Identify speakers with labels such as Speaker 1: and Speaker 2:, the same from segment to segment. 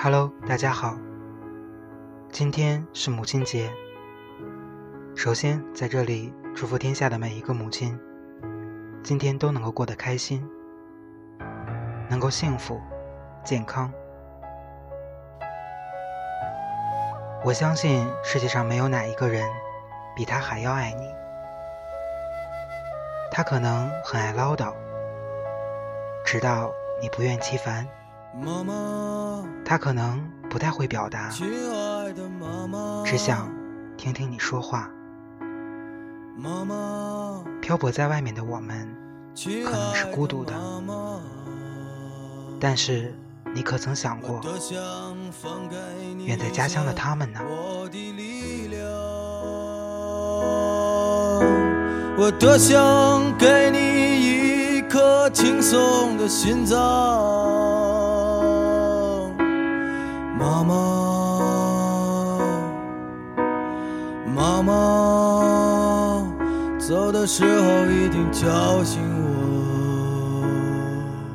Speaker 1: Hello，大家好。今天是母亲节，首先在这里祝福天下的每一个母亲，今天都能够过得开心，能够幸福、健康。我相信世界上没有哪一个人比他还要爱你。他可能很爱唠叨，直到你不厌其烦。妈妈，他可能不太会表达，只想听听你说话。妈妈，漂泊在外面的我们可能是孤独的，但是你可曾想过，远在家乡的他们呢？我多想给你一颗轻松的心脏。妈妈，妈妈，走的时候一定叫醒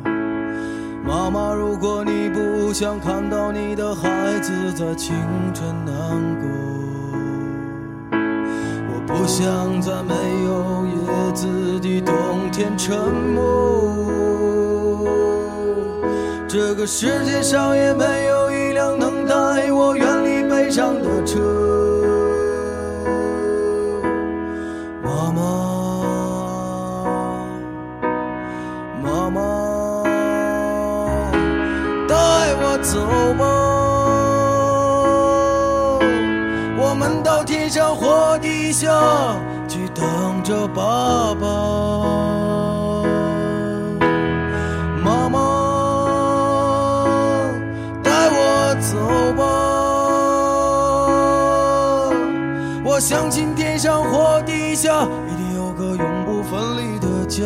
Speaker 1: 我。妈妈，如果你不想看到你的孩子在清晨难过，我不想在没有叶子的冬天沉默。这个世界上也没有。带我远离悲伤的车，妈妈，妈妈，带我走吧，我们到天上或地下去等着爸爸。下一定有个永不分离的家。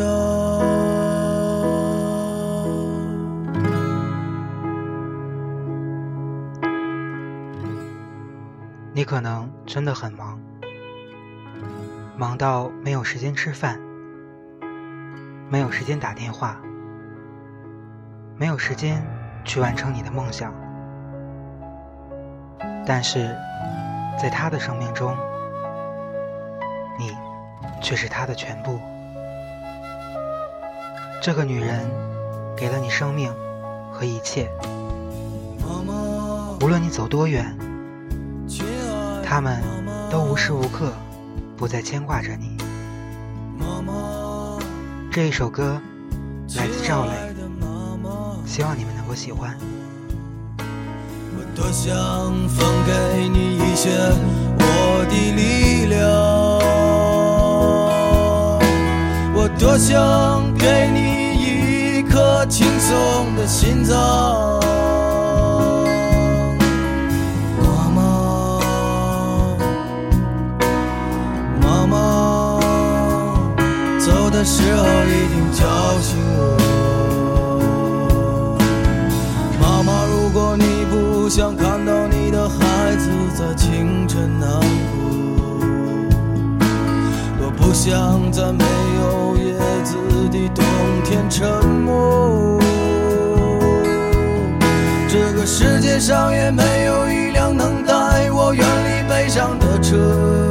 Speaker 1: 你可能真的很忙，忙到没有时间吃饭，没有时间打电话，没有时间去完成你的梦想。但是，在他的生命中，却是他的全部。这个女人给了你生命和一切，无论你走多远，他们都无时无刻不在牵挂着你。这一首歌来自赵磊，希望你们能够喜欢。多想分给你一些我的力量。多想给你一颗轻松的心脏，妈妈，妈妈，走的时候一定叫醒我。妈妈，如果你不想看到你的孩子在清晨难过，我。不想在没有。的冬天沉默，这个世界上也没有一辆能带我远离悲伤的车。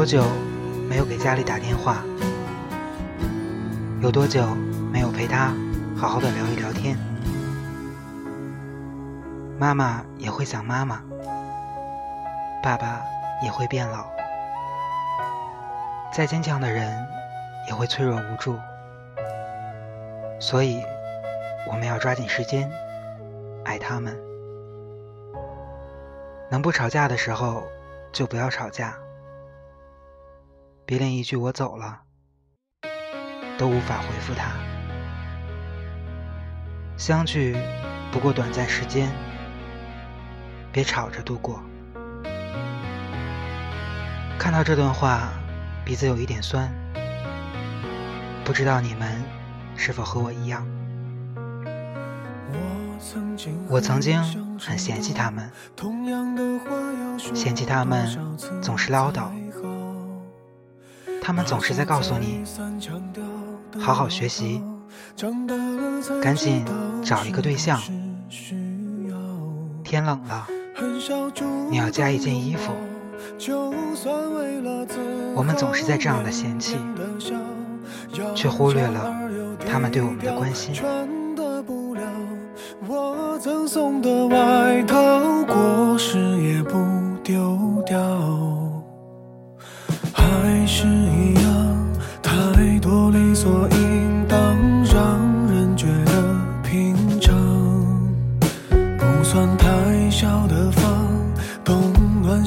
Speaker 2: 多久没有给家里打电话？有多久没有陪他好好的聊一聊天？妈妈也会想妈妈，爸爸也会变老，再坚强的人也会脆弱无助，所以我们要抓紧时间爱他们。能不吵架的时候就不要吵架，别连一句“我走了”都无法回复他。相聚不过短暂时间。别吵着度过。看到这段话，鼻子有一点酸。不知道你们是否和我一样？我曾经很嫌弃他们，嫌弃他们总是唠叨，他们总是在告诉你好好学习，赶紧找一个对象，天冷了。你要加一件衣服。我们总是在这样的嫌弃，却忽略了他们对我们的关心。我赠送的外套，过时也不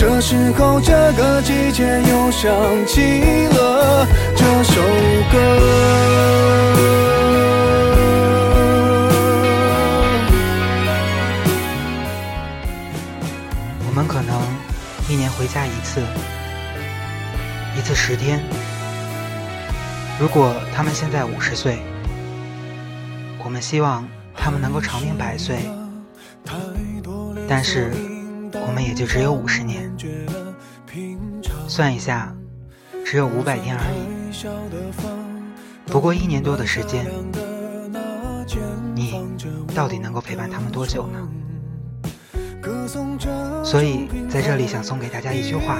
Speaker 2: 这时候，这个季节又想起了这首歌。我们可能一年回家一次，一次十天。如果他们现在五十岁，我们希望他们能够长命百岁。但是，我们也就只有五十年。算一下，只有五百天而已。不过一年多的时间，你到底能够陪伴他们多久呢？所以在这里想送给大家一句话：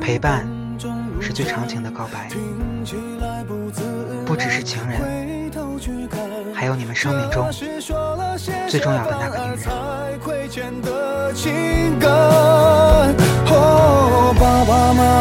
Speaker 2: 陪伴是最长情的告白，不只是情人，还有你们生命中最重要的那个女人。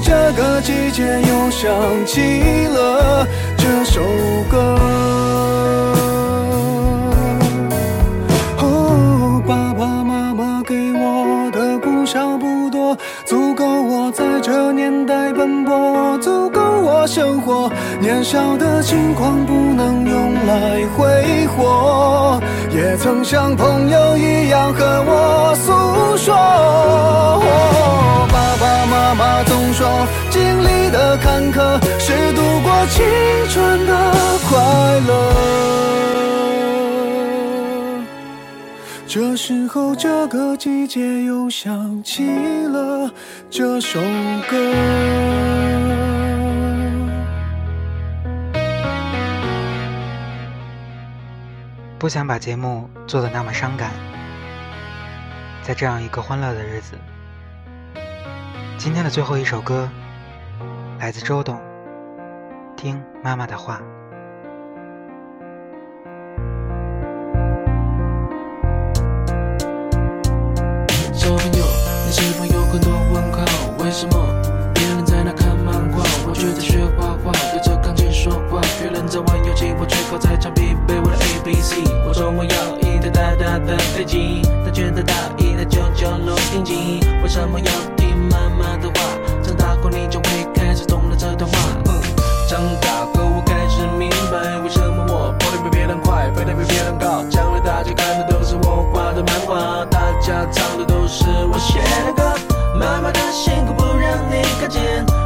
Speaker 2: 这，个季节又想起了这首歌。哦，爸爸妈妈给我的不少不多，足够我在这年代奔波，足够我生活。年少的轻狂不能用来挥霍，也曾像朋友一样和我诉说。妈妈总说，经历的坎坷是度过青春的快乐。这时候，这个季节又想起了这首歌。不想把节目做的那么伤感，
Speaker 3: 在这样一个欢乐的日子。今天的最后一首歌来自周董，听妈妈的话。
Speaker 4: 妈妈的辛苦不让你看见，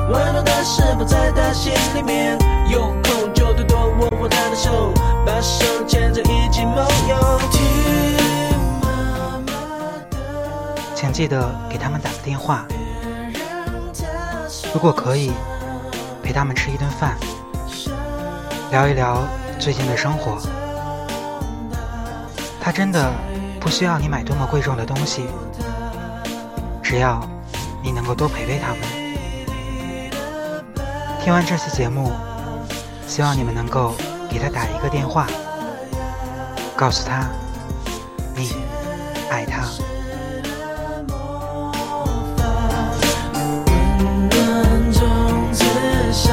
Speaker 4: 温暖的是否在她心里面？有空就多多握握她的手，把手牵着一起梦游。听妈妈的，
Speaker 3: 请记得给他们打个电话，如果可以，陪他们吃一顿饭，聊一聊最近的生活。他真的不需要你买多么贵重的东西，只要你能够多陪陪他们。听完这期节目，希望你们能够给他打一个电话，告诉他你爱他。
Speaker 4: 温暖种子下，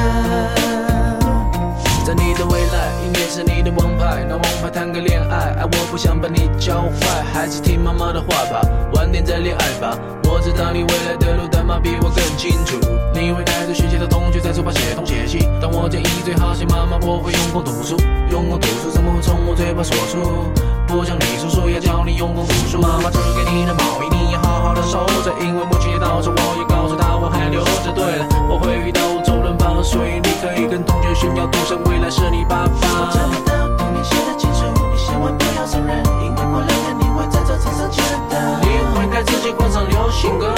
Speaker 4: 在你的未来，音乐是你的王牌，拿王牌谈个恋爱，爱我不想把你教坏，还是听妈妈的话吧，晚点再恋爱吧。我知道你未来的，妈比我更清楚。你会带着学习的同学在书包写东写西，但我建议最好写妈妈，我会用功读书，用功读书怎么会从我嘴巴说出？不像你叔叔要教你用功读书，妈妈织给你的毛衣你要好好的收着，因为母亲节到时我也告诉她我还留着。对了，我会遇到周润发，所以你可以跟同学炫耀，赌神未来是你爸爸。我找不到童年写的情书，你千万不要承认，因为过两天你会在这场上见到。你会开自己换上流行歌，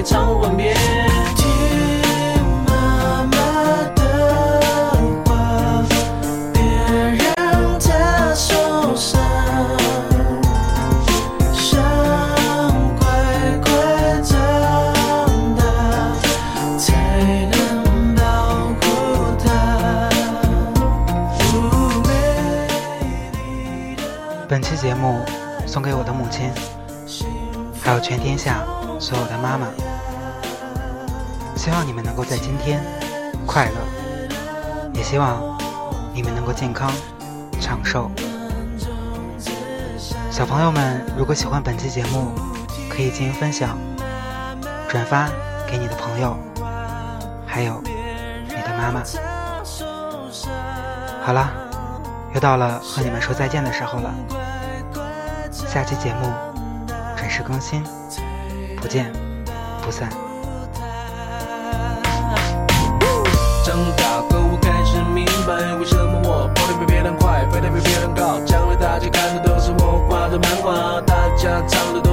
Speaker 4: 开始准备唱吻别。听妈妈的话，别让她受伤，想快快长大，才能保护她。
Speaker 3: 本期节目送给我的母亲，还有全天下所有的妈妈。希望你们能够在今天快乐，也希望你们能够健康长寿。小朋友们，如果喜欢本期节目，可以进行分享、转发给你的朋友，还有你的妈妈。好了，又到了和你们说再见的时候了。下期节目准时更新，不见不散。
Speaker 4: 长路